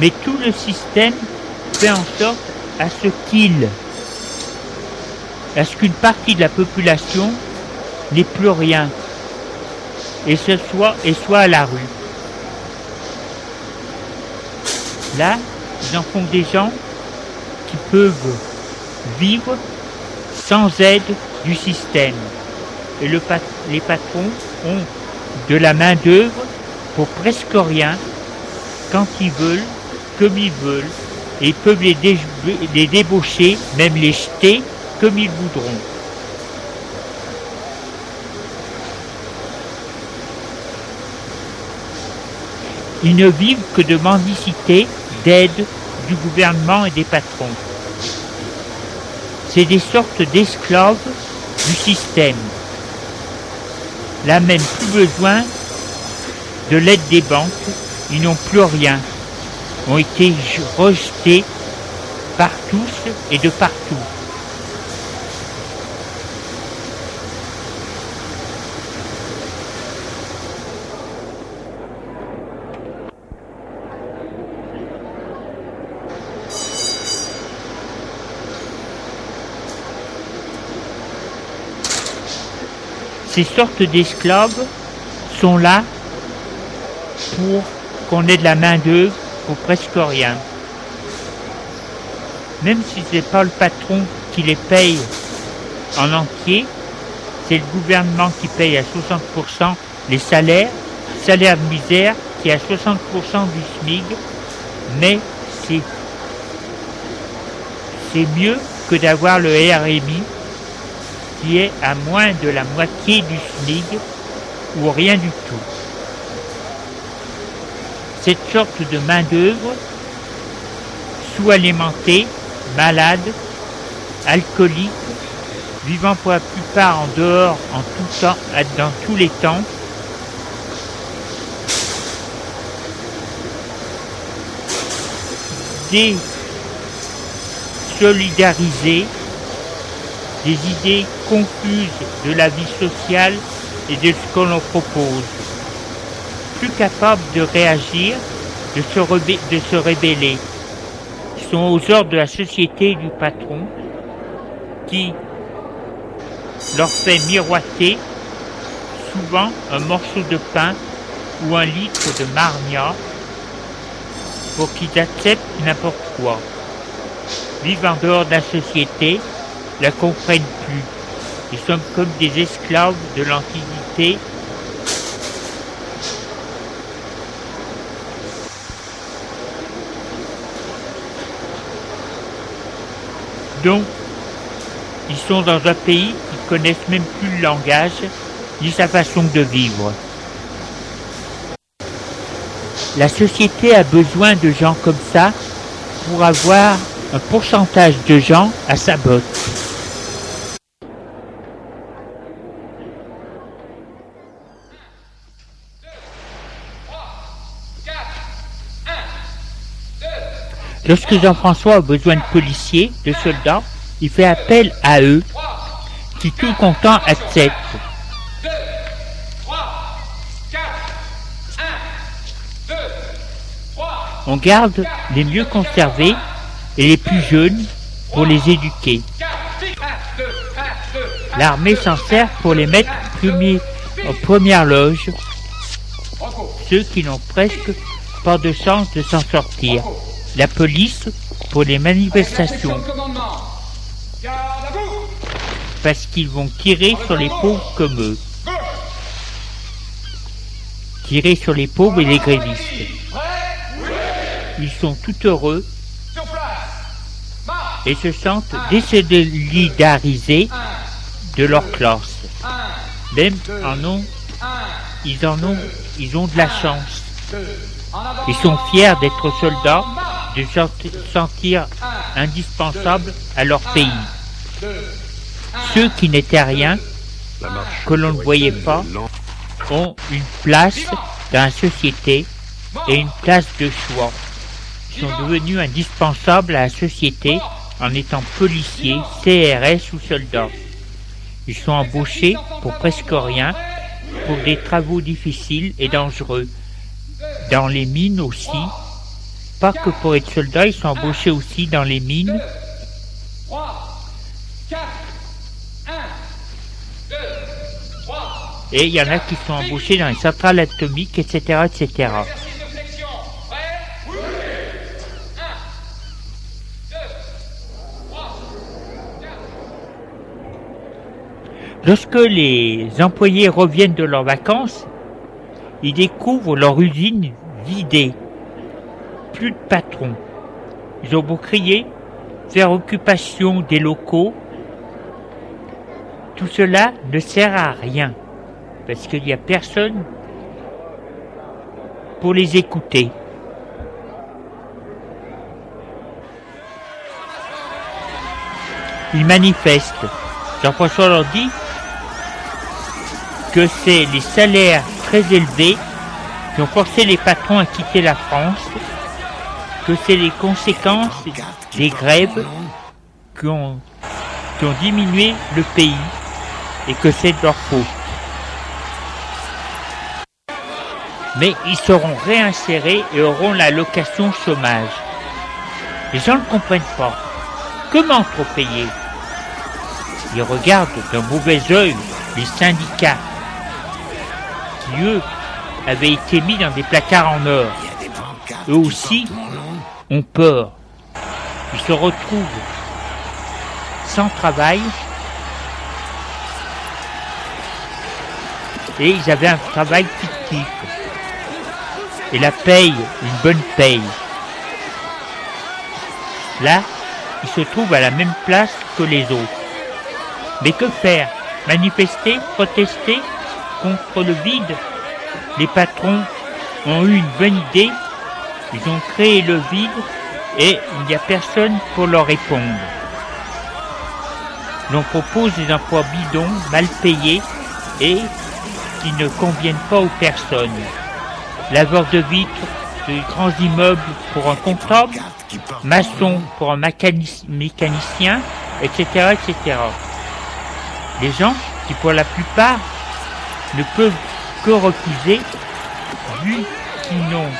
Mais tout le système fait en sorte à ce qu'il, à ce qu'une partie de la population n'ait plus rien et ce soit à la rue. Là, ils en font des gens qui peuvent vivre sans aide du système. Et le les patrons ont de la main-d'œuvre pour presque rien quand ils veulent, comme ils veulent, et peuvent les, les débaucher, même les jeter comme ils voudront. Ils ne vivent que de mendicité, d'aide du gouvernement et des patrons. C'est des sortes d'esclaves du système. Là même plus besoin de l'aide des banques, ils n'ont plus rien, ont été rejetés par tous et de partout. Ces sortes d'esclaves sont là pour qu'on ait de la main-d'œuvre presque rien. Même si ce n'est pas le patron qui les paye en entier, c'est le gouvernement qui paye à 60% les salaires, salaire de misère qui est à 60% du SMIG, mais c'est, c'est mieux que d'avoir le RMI qui est à moins de la moitié du SMIG ou rien du tout. Cette sorte de main-d'œuvre, sous-alimentée, malade, alcoolique, vivant pour la plupart en dehors, en tout temps, dans tous les temps, désolidarisés des idées confuses de la vie sociale et de ce qu'on l'on propose. Plus capables de réagir, de se, rébeller. Ils sont aux ordres de la société du patron qui leur fait miroiter souvent un morceau de pain ou un litre de marnia pour qu'ils acceptent n'importe quoi. Vivent en dehors de la société la comprennent plus. Ils sont comme des esclaves de l'Antiquité. Donc, ils sont dans un pays qui connaissent même plus le langage ni sa façon de vivre. La société a besoin de gens comme ça pour avoir un pourcentage de gens à sa botte. Lorsque Jean-François a besoin de policiers, de soldats, il fait appel à eux, qui tout content acceptent. On garde les mieux conservés et les plus jeunes pour les éduquer. L'armée s'en sert pour les mettre en première loge, ceux qui n'ont presque pas de chance de s'en sortir la police pour les manifestations. Parce qu'ils vont tirer sur les pauvres comme eux. Tirer sur les pauvres et les grévistes. Ils sont tout heureux et se sentent désolidarisés de leur classe. Même en ont, ils en ont, ils ont de la chance. Ils sont fiers d'être soldats de sentir indispensable à leur pays. Ceux qui n'étaient rien, que l'on ne voyait pas, ont une place dans la société et une place de choix. Ils sont devenus indispensables à la société en étant policiers, CRS ou soldats. Ils sont embauchés pour presque rien, pour des travaux difficiles et dangereux. Dans les mines aussi, pas que pour être soldats, ils sont embauchés aussi dans les mines. 3, 4, 1, 2, 3, Et il y en a qui sont embauchés dans les centrales atomiques, etc., etc. exercice de flexion. Prêt Oui 1, 2, 3, Lorsque les employés reviennent de leurs vacances, ils découvrent leur usine vidée. Plus de patrons. Ils ont beau crier, faire occupation des locaux, tout cela ne sert à rien, parce qu'il n'y a personne pour les écouter. Ils manifestent. Jean-François leur dit que c'est les salaires très élevés qui ont forcé les patrons à quitter la France, que c'est les conséquences des grèves qui ont, qui ont diminué le pays et que c'est de leur faute. Mais ils seront réinsérés et auront l'allocation chômage. Les gens ne comprennent pas. Comment trop payer Ils regardent d'un mauvais œil les syndicats qui, eux, avaient été mis dans des placards en or. Eux aussi ont peur. Ils se retrouvent sans travail et ils avaient un travail fictif. Et la paye, une bonne paye. Là, ils se trouvent à la même place que les autres. Mais que faire? Manifester Protester contre le vide? Les patrons ont eu une bonne idée, ils ont créé le vide et il n'y a personne pour leur répondre. L'on propose des emplois bidons, mal payés et qui ne conviennent pas aux personnes. Laveur de vitres de grands immeubles pour un comptable, maçon pour un mécanici- mécanicien, etc., etc. Les gens qui, pour la plupart, ne peuvent que refuser, vu qu'ils n'ont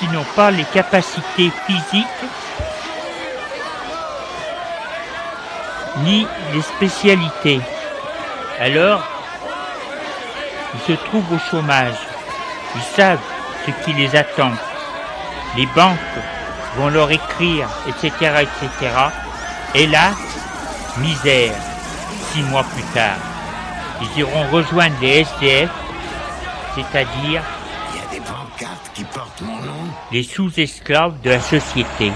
qui n'ont pas les capacités physiques ni les spécialités. Alors, ils se trouvent au chômage. Ils savent ce qui les attend. Les banques vont leur écrire, etc., etc. Et là, misère, six mois plus tard. Ils iront rejoindre les SDF, c'est-à-dire les sous-esclaves de la société.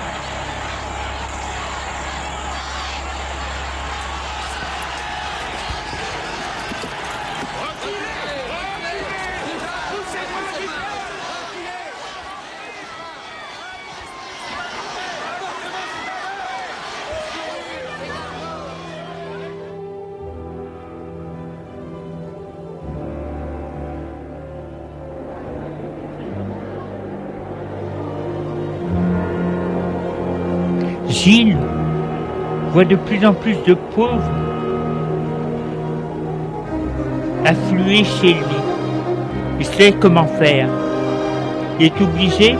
Voit de plus en plus de pauvres affluer chez lui. Il sait comment faire. Il est obligé,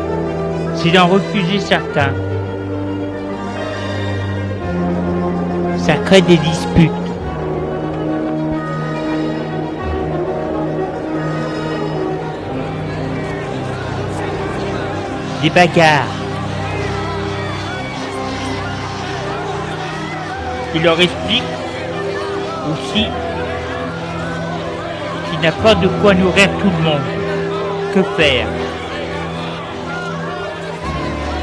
c'est d'en refuser certains. Ça crée des disputes. Des bagarres. Il leur explique aussi qu'il n'a pas de quoi nourrir tout le monde. Que faire?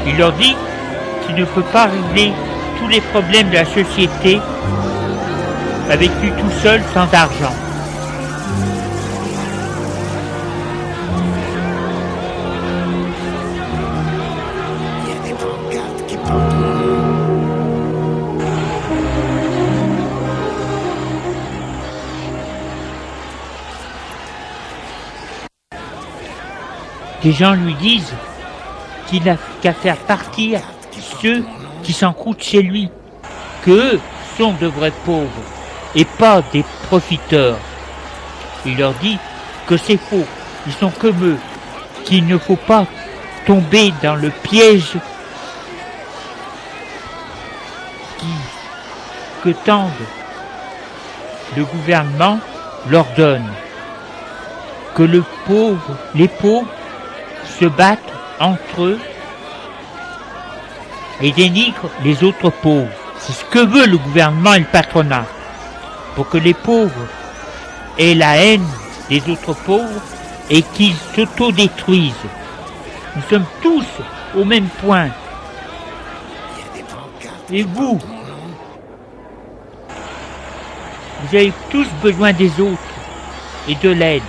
Il leur dit qu'il ne peut pas régler tous les problèmes de la société avec lui tout seul sans argent. Des gens lui disent qu'il n'a qu'à faire partir ceux qui s'en croûtent chez lui, qu'eux sont de vrais pauvres et pas des profiteurs. Il leur dit que c'est faux. Ils sont comme eux, qu'il ne faut pas tomber dans le piège qui, que tendent le gouvernement leur donne. Que le pauvre, les pauvres se battent entre eux et dénigrent les autres pauvres. C'est ce que veut le gouvernement et le patronat. Pour que les pauvres aient la haine des autres pauvres et qu'ils s'autodétruisent. Nous sommes tous au même point. Et vous? Vous avez tous besoin des autres et de l'aide.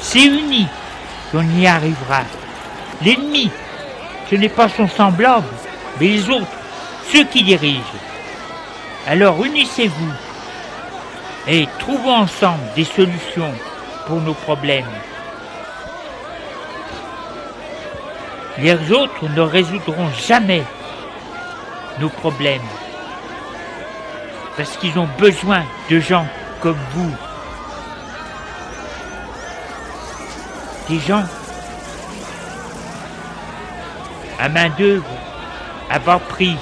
C'est uni qu'on y arrivera. L'ennemi, ce n'est pas son semblable, mais les autres, ceux qui dirigent. Alors unissez-vous et trouvons ensemble des solutions pour nos problèmes. Les autres ne résoudront jamais nos problèmes parce qu'ils ont besoin de gens comme vous. Des gens à main d'œuvre, à bas prix,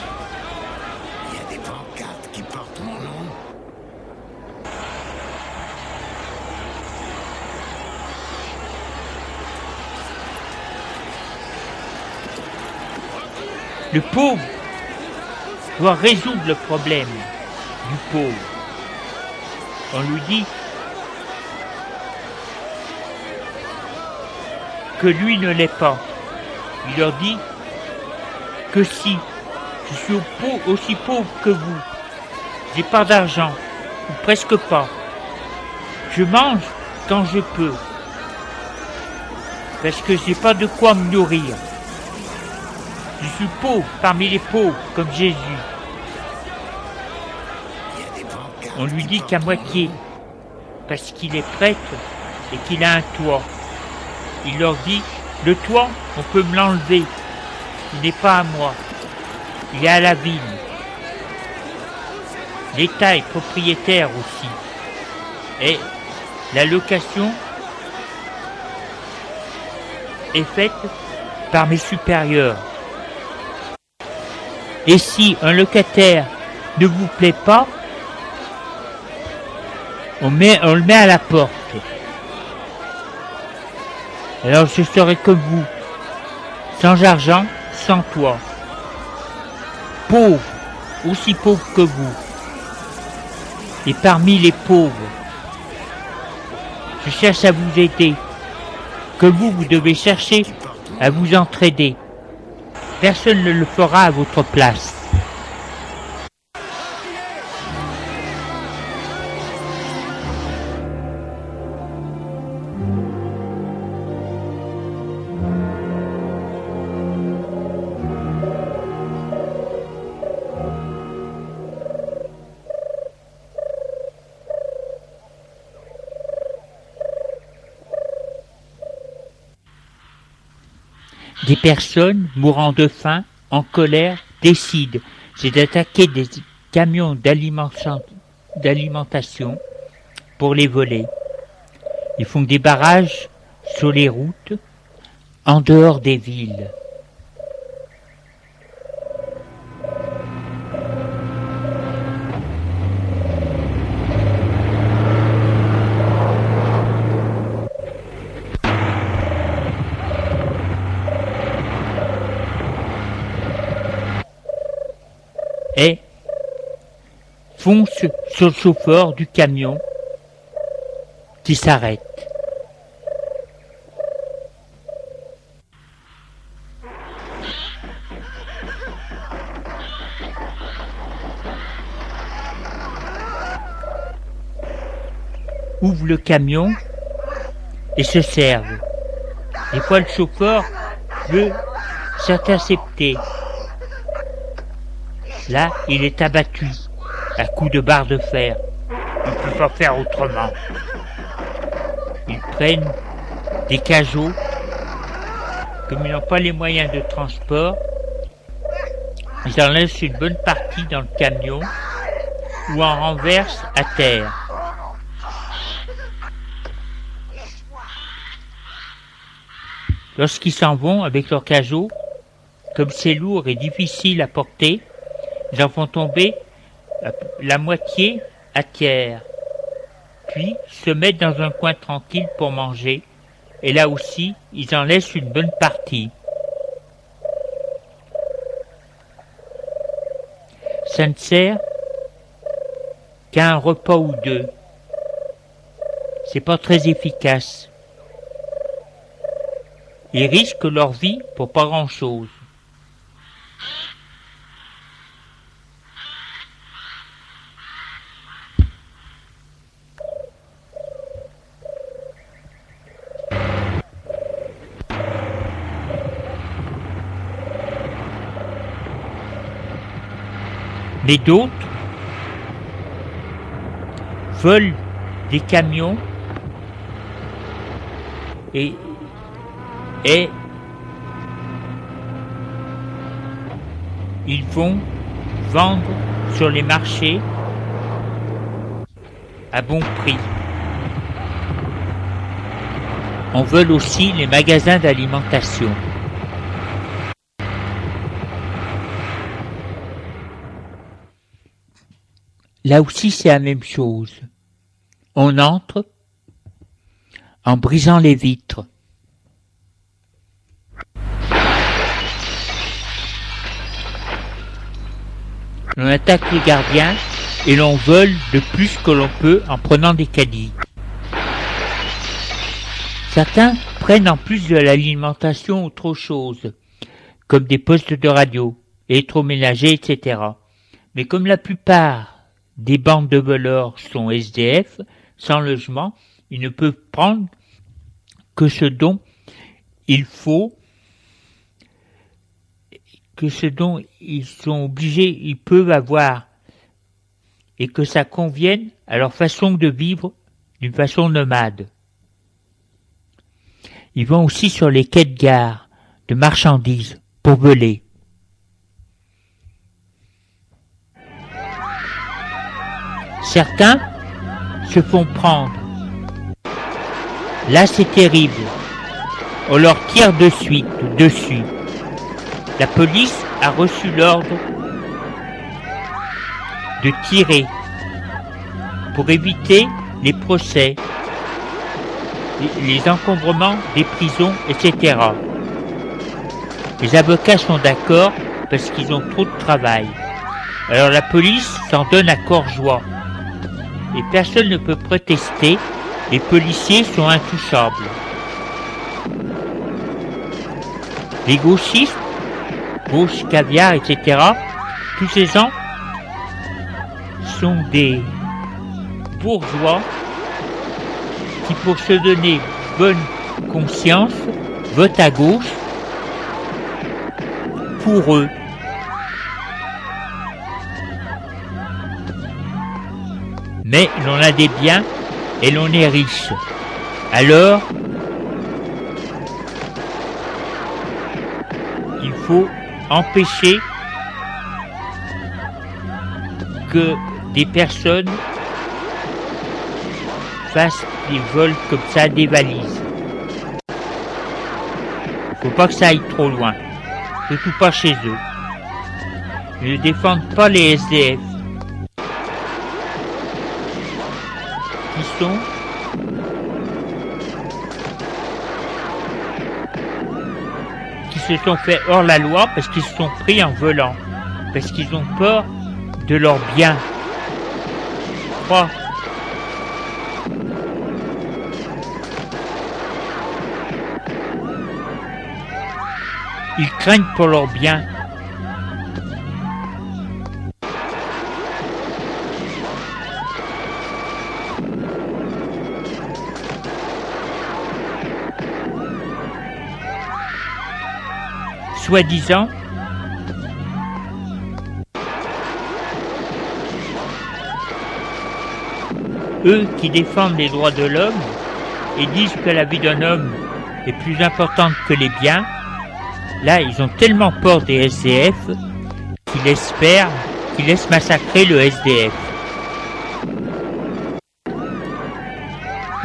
Il y a des pancartes qui portent mon nom. Le pauvre doit résoudre le problème du pauvre. On lui dit lui ne l'est pas. Il leur dit que si je suis aussi pauvre que vous, j'ai pas d'argent, ou presque pas, je mange quand je peux, parce que j'ai pas de quoi me nourrir. Je suis pauvre parmi les pauvres, comme Jésus. On lui dit qu'à moitié, parce qu'il est prêtre et qu'il a un toit. Il leur dit, le toit, on peut me l'enlever. Il n'est pas à moi. Il est à la ville. L'État est propriétaire aussi. Et la location est faite par mes supérieurs. Et si un locataire ne vous plaît pas, on, on le met à la porte. Alors je serai comme vous, sans argent, sans toit. Pauvre, aussi pauvre que vous. Et parmi les pauvres, je cherche à vous aider. Que vous, vous devez chercher à vous entraider. Personne ne le fera à votre place. Personnes mourant de faim, en colère, décident c'est d'attaquer des camions d'alimentation pour les voler. Ils font des barrages sur les routes, en dehors des villes. Et fonce sur le chauffeur du camion qui s'arrête. Ouvre le camion et se serve. Des fois le chauffeur veut s'intercepter. Là, il est abattu à coups de barre de fer. Il ne peut pas faire autrement. Ils prennent des cajots. Comme ils n'ont pas les moyens de transport, ils en laissent une bonne partie dans le camion ou en renversent à terre. Lorsqu'ils s'en vont avec leur cajot, comme c'est lourd et difficile à porter, ils en font tomber la moitié à terre, puis se mettent dans un coin tranquille pour manger, et là aussi, ils en laissent une bonne partie. Ça ne sert qu'à un repas ou deux. C'est pas très efficace. Ils risquent leur vie pour pas grand chose. Mais d'autres volent des camions et, et ils vont vendre sur les marchés à bon prix. On veut aussi les magasins d'alimentation. Là aussi, c'est la même chose. On entre en brisant les vitres. On attaque les gardiens et l'on vole de plus que l'on peut en prenant des caddies. Certains prennent en plus de l'alimentation autre chose, comme des postes de radio, électroménagers, etc. Mais comme la plupart des bandes de voleurs sont SDF, sans logement, ils ne peuvent prendre que ce dont il faut, que ce dont ils sont obligés, ils peuvent avoir, et que ça convienne à leur façon de vivre d'une façon nomade. Ils vont aussi sur les quais de gare de marchandises pour voler. Certains se font prendre. Là, c'est terrible. On leur tire de suite dessus. La police a reçu l'ordre de tirer pour éviter les procès, les encombrements des prisons, etc. Les avocats sont d'accord parce qu'ils ont trop de travail. Alors la police s'en donne à corps joie et personne ne peut protester, les policiers sont intouchables. Les gauchistes, gauche, caviar, etc., tous ces gens sont des bourgeois qui, pour se donner bonne conscience, votent à gauche pour eux. Mais l'on a des biens et l'on est riche. Alors, il faut empêcher que des personnes fassent des vols comme ça des valises. Il faut pas que ça aille trop loin, surtout pas chez eux. Ils ne défendent pas les SDF. Qui se sont fait hors la loi parce qu'ils se sont pris en volant, parce qu'ils ont peur de leurs biens. Trois. Ils craignent pour leurs biens. Soi-disant eux qui défendent les droits de l'homme et disent que la vie d'un homme est plus importante que les biens, là ils ont tellement peur des SDF qu'ils espèrent qu'ils laissent massacrer le SDF.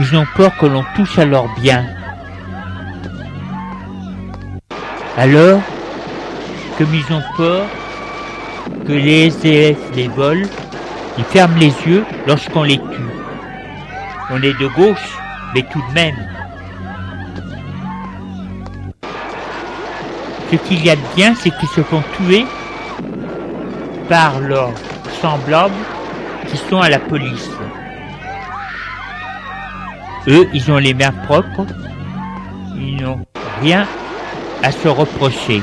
Ils ont peur que l'on touche à leurs biens. Alors, comme ils ont peur que les SDF les volent, ils ferment les yeux lorsqu'on les tue. On est de gauche, mais tout de même. Ce qu'il y a de bien, c'est qu'ils se font tuer par leurs semblables qui sont à la police. Eux, ils ont les mains propres, ils n'ont rien à se reprocher.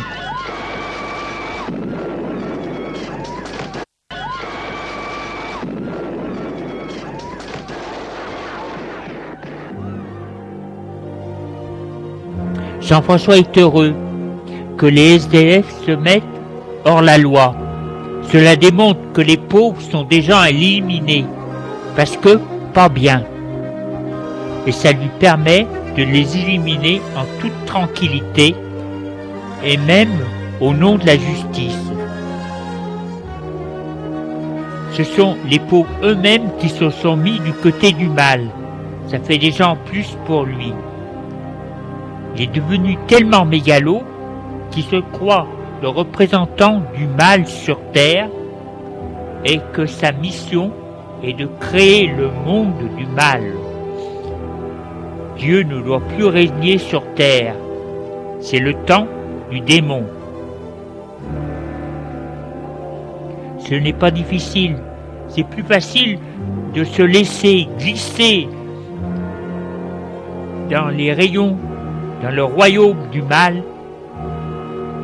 Jean-François est heureux que les SDF se mettent hors la loi. Cela démontre que les pauvres sont déjà éliminés, parce que pas bien. Et ça lui permet de les éliminer en toute tranquillité, et même au nom de la justice. Ce sont les pauvres eux-mêmes qui se sont mis du côté du mal. Ça fait déjà en plus pour lui. Il est devenu tellement mégalo qu'il se croit le représentant du mal sur terre et que sa mission est de créer le monde du mal. Dieu ne doit plus régner sur terre. C'est le temps du démon. Ce n'est pas difficile. C'est plus facile de se laisser glisser dans les rayons dans le royaume du mal,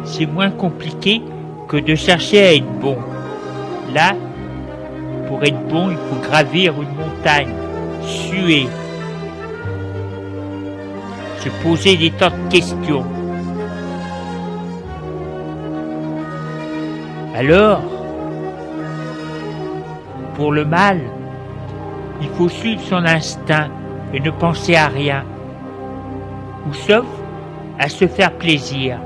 c'est moins compliqué que de chercher à être bon. Là, pour être bon, il faut gravir une montagne, suer, se poser des tas de questions. Alors, pour le mal, il faut suivre son instinct et ne penser à rien ou sauf à se faire plaisir.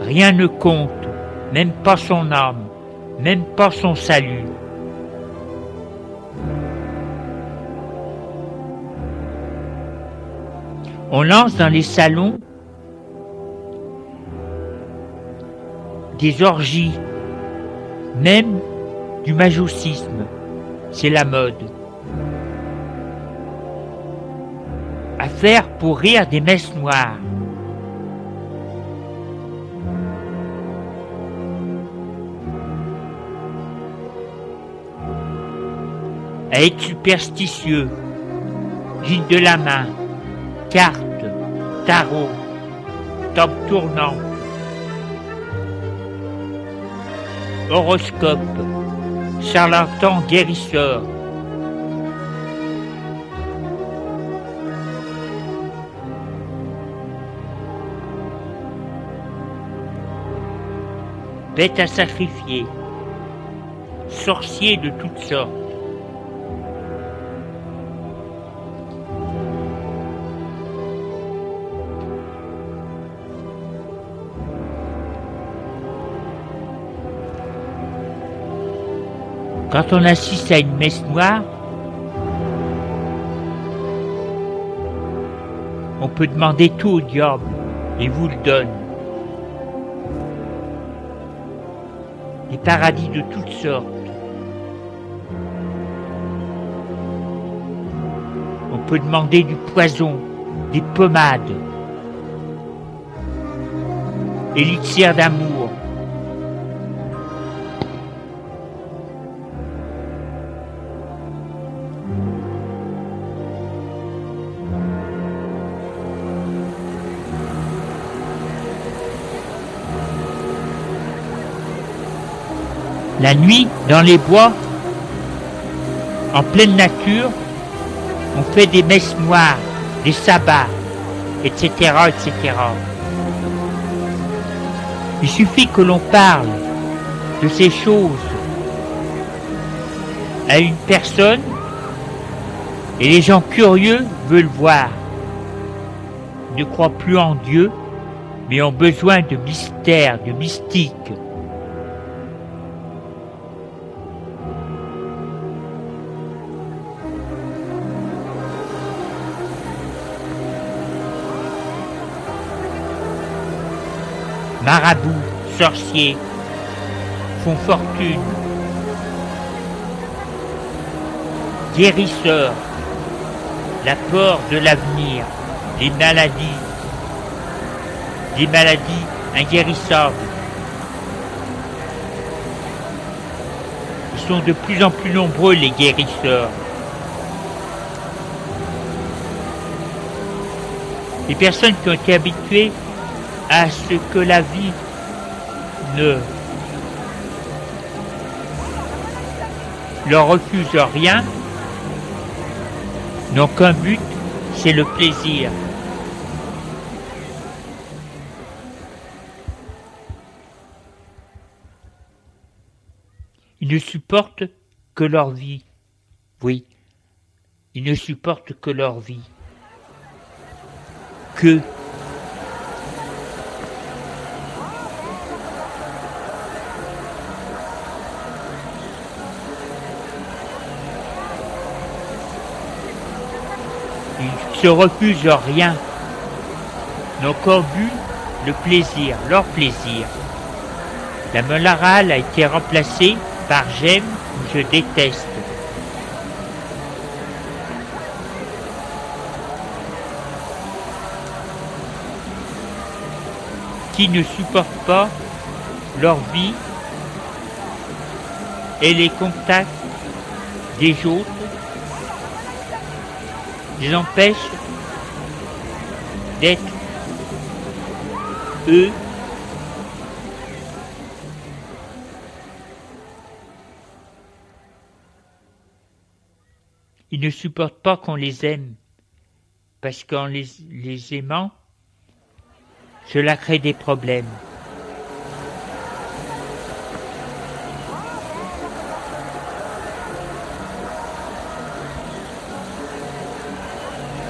Rien ne compte, même pas son âme, même pas son salut. On lance dans les salons des orgies, même du majoucisme. C'est la mode. Faire pour rire des messes noires. Être superstitieux, guide de la main, carte, tarot, top tournant, horoscope, charlatan guérisseur, bêtes à sacrifier, sorciers de toutes sortes. Quand on assiste à une messe noire, on peut demander tout au diable et vous le donne. Des paradis de toutes sortes. On peut demander du poison, des pommades, élixir d'amour. La nuit, dans les bois, en pleine nature, on fait des messes noires, des sabbats, etc., etc. Il suffit que l'on parle de ces choses à une personne et les gens curieux veulent voir. Ne croient plus en Dieu, mais ont besoin de mystère, de mystique. Marabouts, sorciers, font fortune, guérisseurs, la peur de l'avenir, les maladies, des maladies inguérissables. Ils sont de plus en plus nombreux, les guérisseurs. Les personnes qui ont été habituées à ce que la vie ne leur refuse rien, n'ont qu'un but, c'est le plaisir. Ils ne supportent que leur vie. Oui, ils ne supportent que leur vie. Que se refusent rien. N'ont qu'un but, le plaisir, leur plaisir. La morale a été remplacée par j'aime ou je déteste. Qui ne supportent pas leur vie et les contacts des autres les empêchent d'être eux Ils ne supportent pas qu'on les aime, parce qu'en les aimant, cela crée des problèmes.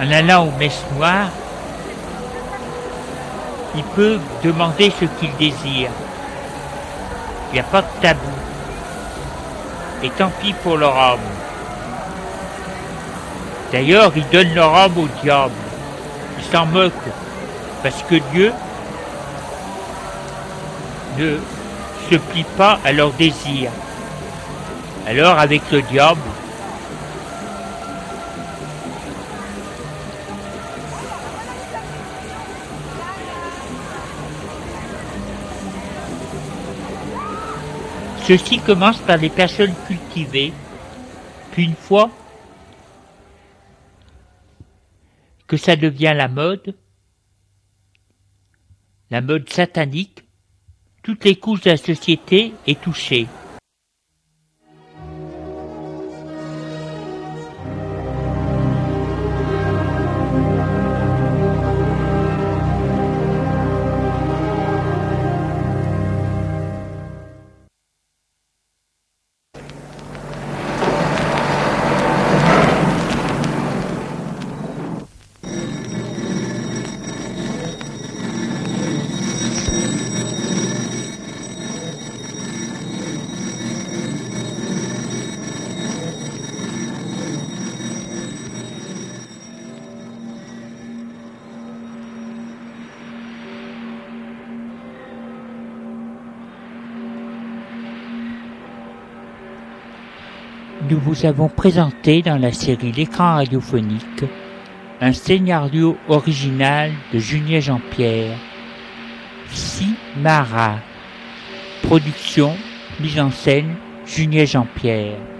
En allant aux messes noires, ils peuvent demander ce qu'ils désirent. Il n'y a pas de tabou. Et tant pis pour leur âme. D'ailleurs, ils donnent leur âme au diable. Ils s'en moquent. Parce que Dieu ne se plie pas à leurs désirs. Alors, avec le diable, Ceci commence par les personnes cultivées, puis une fois que ça devient la mode, la mode satanique, toutes les couches de la société est touchée. Vous avons présenté dans la série L'écran radiophonique un scénario original de Julien Jean-Pierre, Simara. Production, mise en scène, Julien Jean-Pierre.